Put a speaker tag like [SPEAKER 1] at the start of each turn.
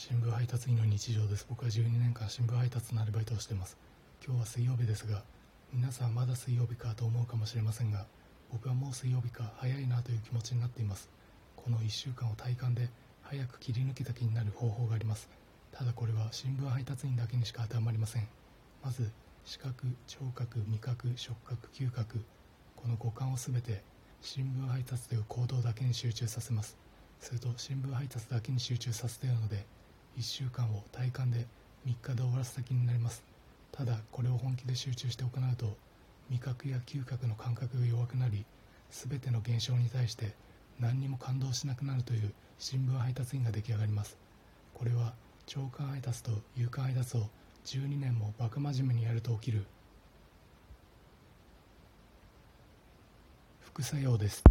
[SPEAKER 1] 新聞配達員の日常です。僕は12年間新聞配達のアルバイトをしています。今日は水曜日ですが皆さんまだ水曜日かと思うかもしれませんが僕はもう水曜日か早いなという気持ちになっています。この1週間を体感で早く切り抜けた気になる方法があります。ただこれは新聞配達員だけにしか当てはまりません。まず視覚聴覚味覚触覚嗅覚。この五感を全て新聞配達という行動だけに集中させます。すると新聞配達だけに集中させているので1週間を体感で3日で終わらせた気になります。ただこれを本気で集中して行うと味覚や嗅覚の感覚が弱くなり全ての現象に対して何にも感動しなくなるという新聞配達員が出来上がります。これは長官配達と夕刊配達を12年もバカ真面目にやると起きる副作用です。